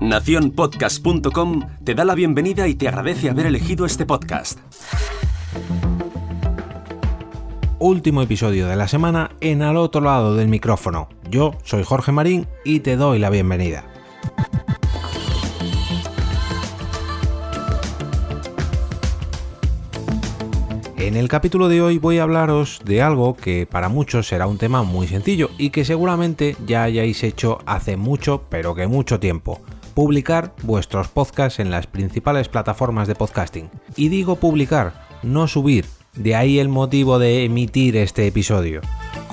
Naciónpodcast.com te da la bienvenida y te agradece haber elegido este podcast. Último episodio de la semana en al otro lado del micrófono. Yo soy Jorge Marín y te doy la bienvenida. En el capítulo de hoy voy a hablaros de algo que para muchos será un tema muy sencillo y que seguramente ya hayáis hecho hace mucho, pero que mucho tiempo. Publicar vuestros podcasts en las principales plataformas de podcasting. Y digo publicar, no subir, de ahí el motivo de emitir este episodio.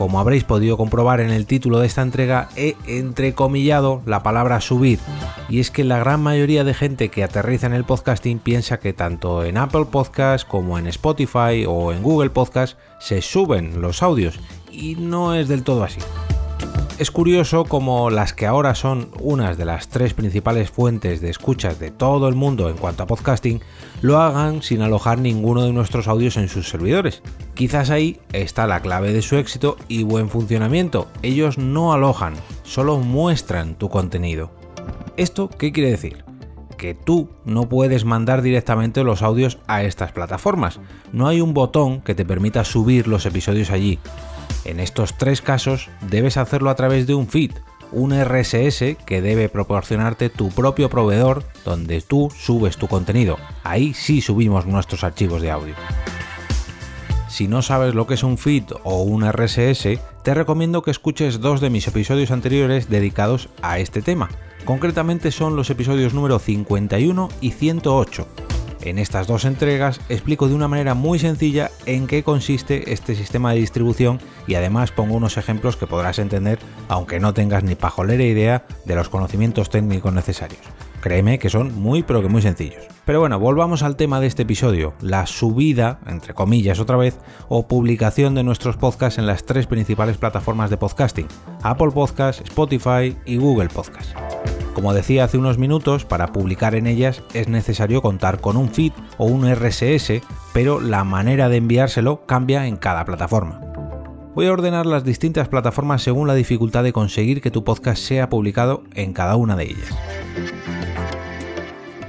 Como habréis podido comprobar en el título de esta entrega, he entrecomillado la palabra subir. Y es que la gran mayoría de gente que aterriza en el podcasting piensa que tanto en Apple Podcast como en Spotify o en Google Podcast se suben los audios. Y no es del todo así. Es curioso como las que ahora son unas de las tres principales fuentes de escuchas de todo el mundo en cuanto a podcasting, lo hagan sin alojar ninguno de nuestros audios en sus servidores. Quizás ahí está la clave de su éxito y buen funcionamiento. Ellos no alojan, solo muestran tu contenido. ¿Esto qué quiere decir? Que tú no puedes mandar directamente los audios a estas plataformas. No hay un botón que te permita subir los episodios allí. En estos tres casos debes hacerlo a través de un feed, un RSS que debe proporcionarte tu propio proveedor donde tú subes tu contenido. Ahí sí subimos nuestros archivos de audio. Si no sabes lo que es un feed o un RSS, te recomiendo que escuches dos de mis episodios anteriores dedicados a este tema. Concretamente son los episodios número 51 y 108 en estas dos entregas explico de una manera muy sencilla en qué consiste este sistema de distribución y además pongo unos ejemplos que podrás entender aunque no tengas ni pajolera idea de los conocimientos técnicos necesarios. Créeme que son muy pero que muy sencillos. Pero bueno, volvamos al tema de este episodio, la subida, entre comillas otra vez, o publicación de nuestros podcasts en las tres principales plataformas de podcasting, Apple Podcasts, Spotify y Google Podcasts. Como decía hace unos minutos, para publicar en ellas es necesario contar con un feed o un RSS, pero la manera de enviárselo cambia en cada plataforma. Voy a ordenar las distintas plataformas según la dificultad de conseguir que tu podcast sea publicado en cada una de ellas.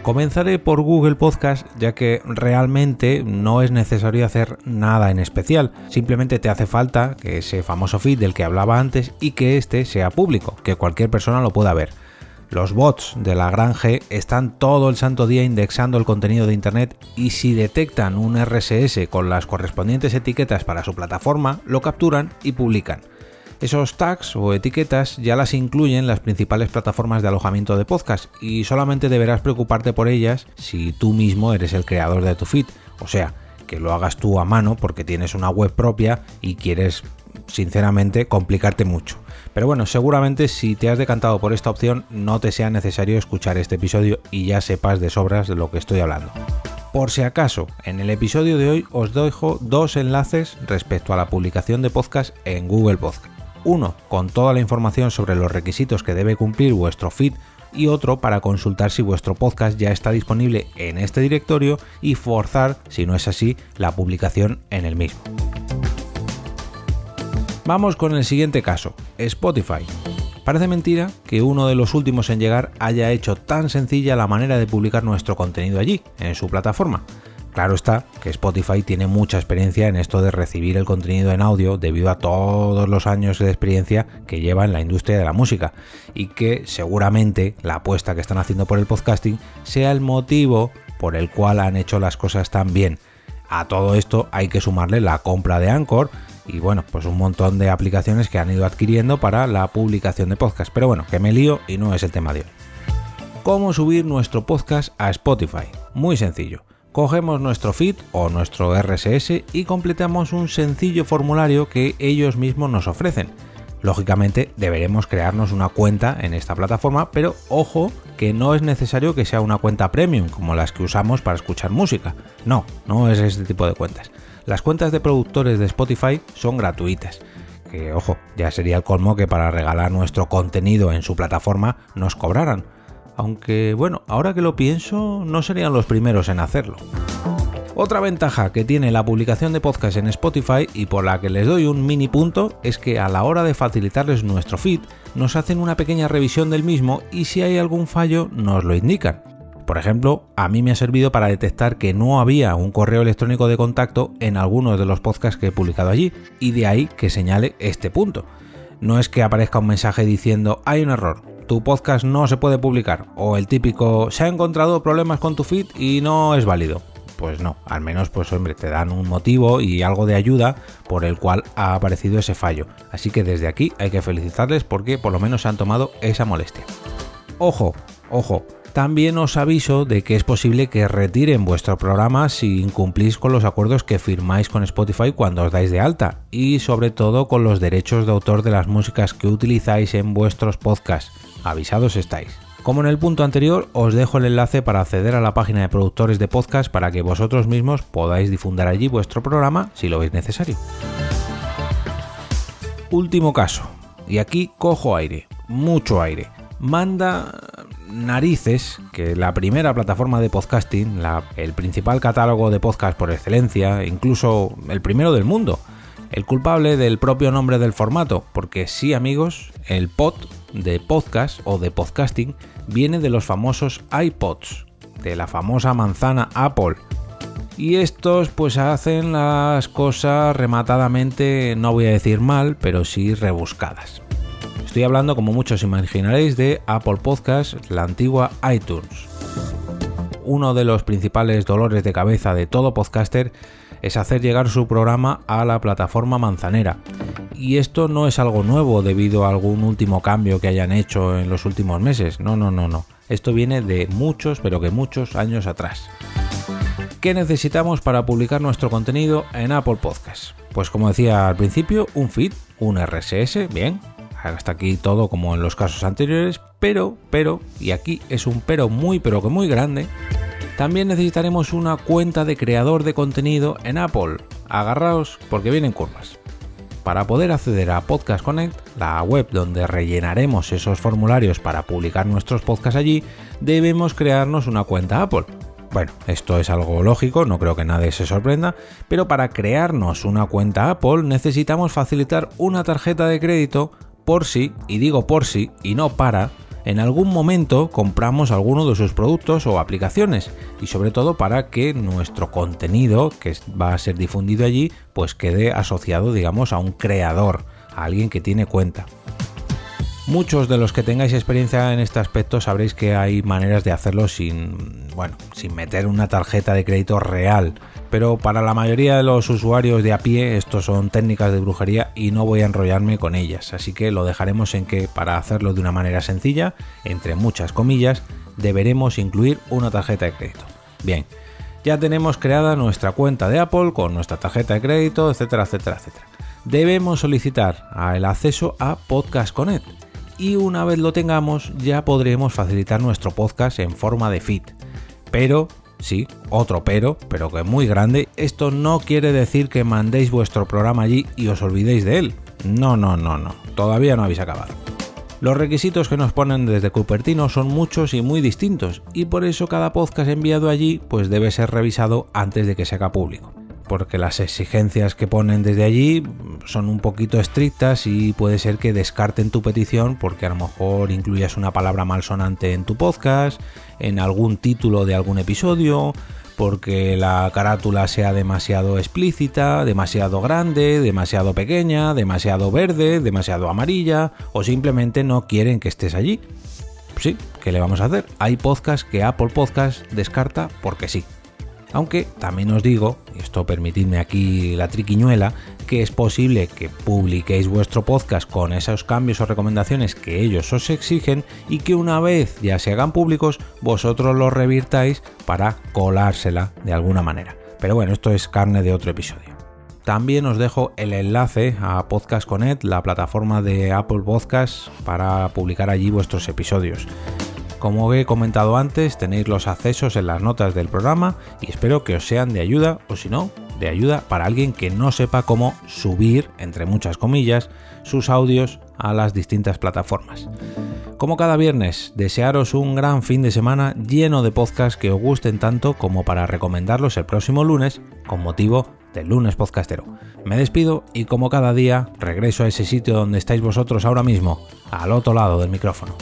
Comenzaré por Google Podcast ya que realmente no es necesario hacer nada en especial, simplemente te hace falta que ese famoso feed del que hablaba antes y que este sea público, que cualquier persona lo pueda ver. Los bots de la gran G están todo el santo día indexando el contenido de Internet y si detectan un RSS con las correspondientes etiquetas para su plataforma, lo capturan y publican. Esos tags o etiquetas ya las incluyen las principales plataformas de alojamiento de podcast y solamente deberás preocuparte por ellas si tú mismo eres el creador de tu feed, o sea, que lo hagas tú a mano porque tienes una web propia y quieres sinceramente complicarte mucho. Pero bueno, seguramente si te has decantado por esta opción no te sea necesario escuchar este episodio y ya sepas de sobras de lo que estoy hablando. Por si acaso, en el episodio de hoy os dejo dos enlaces respecto a la publicación de podcast en Google Podcast. Uno con toda la información sobre los requisitos que debe cumplir vuestro feed y otro para consultar si vuestro podcast ya está disponible en este directorio y forzar, si no es así, la publicación en el mismo. Vamos con el siguiente caso, Spotify. Parece mentira que uno de los últimos en llegar haya hecho tan sencilla la manera de publicar nuestro contenido allí, en su plataforma. Claro está que Spotify tiene mucha experiencia en esto de recibir el contenido en audio debido a todos los años de experiencia que lleva en la industria de la música y que seguramente la apuesta que están haciendo por el podcasting sea el motivo por el cual han hecho las cosas tan bien. A todo esto hay que sumarle la compra de Anchor y bueno, pues un montón de aplicaciones que han ido adquiriendo para la publicación de podcast. Pero bueno, que me lío y no es el tema de hoy. ¿Cómo subir nuestro podcast a Spotify? Muy sencillo. Cogemos nuestro feed o nuestro RSS y completamos un sencillo formulario que ellos mismos nos ofrecen. Lógicamente deberemos crearnos una cuenta en esta plataforma, pero ojo que no es necesario que sea una cuenta premium como las que usamos para escuchar música. No, no es este tipo de cuentas. Las cuentas de productores de Spotify son gratuitas. Que ojo, ya sería el colmo que para regalar nuestro contenido en su plataforma nos cobraran. Aunque bueno, ahora que lo pienso, no serían los primeros en hacerlo. Otra ventaja que tiene la publicación de podcast en Spotify y por la que les doy un mini punto es que a la hora de facilitarles nuestro feed nos hacen una pequeña revisión del mismo y si hay algún fallo nos lo indican. Por ejemplo, a mí me ha servido para detectar que no había un correo electrónico de contacto en algunos de los podcasts que he publicado allí y de ahí que señale este punto. No es que aparezca un mensaje diciendo hay un error, tu podcast no se puede publicar o el típico se ha encontrado problemas con tu feed y no es válido pues no, al menos pues hombre, te dan un motivo y algo de ayuda por el cual ha aparecido ese fallo. Así que desde aquí hay que felicitarles porque por lo menos se han tomado esa molestia. Ojo, ojo, también os aviso de que es posible que retiren vuestro programa si incumplís con los acuerdos que firmáis con Spotify cuando os dais de alta y sobre todo con los derechos de autor de las músicas que utilizáis en vuestros podcasts. Avisados estáis. Como en el punto anterior, os dejo el enlace para acceder a la página de productores de podcast para que vosotros mismos podáis difundir allí vuestro programa si lo veis necesario. Último caso, y aquí cojo aire, mucho aire. Manda narices que la primera plataforma de podcasting, el principal catálogo de podcast por excelencia, incluso el primero del mundo, el culpable del propio nombre del formato, porque sí amigos, el pod de podcast o de podcasting viene de los famosos iPods, de la famosa manzana Apple. Y estos pues hacen las cosas rematadamente, no voy a decir mal, pero sí rebuscadas. Estoy hablando, como muchos imaginaréis, de Apple Podcast, la antigua iTunes. Uno de los principales dolores de cabeza de todo podcaster es hacer llegar su programa a la plataforma manzanera. Y esto no es algo nuevo debido a algún último cambio que hayan hecho en los últimos meses. No, no, no, no. Esto viene de muchos, pero que muchos años atrás. ¿Qué necesitamos para publicar nuestro contenido en Apple Podcasts? Pues como decía al principio, un feed, un RSS, bien, hasta aquí todo como en los casos anteriores, pero, pero, y aquí es un pero muy, pero que muy grande, también necesitaremos una cuenta de creador de contenido en Apple. Agarraos porque vienen curvas. Para poder acceder a Podcast Connect, la web donde rellenaremos esos formularios para publicar nuestros podcasts allí, debemos crearnos una cuenta Apple. Bueno, esto es algo lógico, no creo que nadie se sorprenda, pero para crearnos una cuenta Apple necesitamos facilitar una tarjeta de crédito por si, y digo por si, y no para, en algún momento compramos alguno de sus productos o aplicaciones y sobre todo para que nuestro contenido que va a ser difundido allí pues quede asociado digamos a un creador, a alguien que tiene cuenta. Muchos de los que tengáis experiencia en este aspecto sabréis que hay maneras de hacerlo sin, bueno, sin meter una tarjeta de crédito real pero para la mayoría de los usuarios de a pie esto son técnicas de brujería y no voy a enrollarme con ellas, así que lo dejaremos en que para hacerlo de una manera sencilla, entre muchas comillas, deberemos incluir una tarjeta de crédito. Bien, ya tenemos creada nuestra cuenta de Apple con nuestra tarjeta de crédito, etcétera, etcétera, etcétera. Debemos solicitar el acceso a Podcast Connect y una vez lo tengamos ya podremos facilitar nuestro podcast en forma de feed. Pero Sí, otro pero, pero que es muy grande. Esto no quiere decir que mandéis vuestro programa allí y os olvidéis de él. No, no, no, no. Todavía no habéis acabado. Los requisitos que nos ponen desde Cupertino son muchos y muy distintos, y por eso cada podcast enviado allí pues debe ser revisado antes de que se haga público porque las exigencias que ponen desde allí son un poquito estrictas y puede ser que descarten tu petición porque a lo mejor incluyas una palabra malsonante en tu podcast, en algún título de algún episodio, porque la carátula sea demasiado explícita, demasiado grande, demasiado pequeña, demasiado verde, demasiado amarilla o simplemente no quieren que estés allí. Sí, ¿qué le vamos a hacer? Hay podcasts que Apple Podcast descarta porque sí. Aunque también os digo, y esto permitidme aquí la triquiñuela, que es posible que publiquéis vuestro podcast con esos cambios o recomendaciones que ellos os exigen y que una vez ya se hagan públicos, vosotros los revirtáis para colársela de alguna manera. Pero bueno, esto es carne de otro episodio. También os dejo el enlace a Podcast Connect, la plataforma de Apple Podcasts, para publicar allí vuestros episodios. Como he comentado antes, tenéis los accesos en las notas del programa y espero que os sean de ayuda o si no, de ayuda para alguien que no sepa cómo subir, entre muchas comillas, sus audios a las distintas plataformas. Como cada viernes, desearos un gran fin de semana lleno de podcasts que os gusten tanto como para recomendarlos el próximo lunes con motivo del lunes podcastero. Me despido y como cada día regreso a ese sitio donde estáis vosotros ahora mismo, al otro lado del micrófono.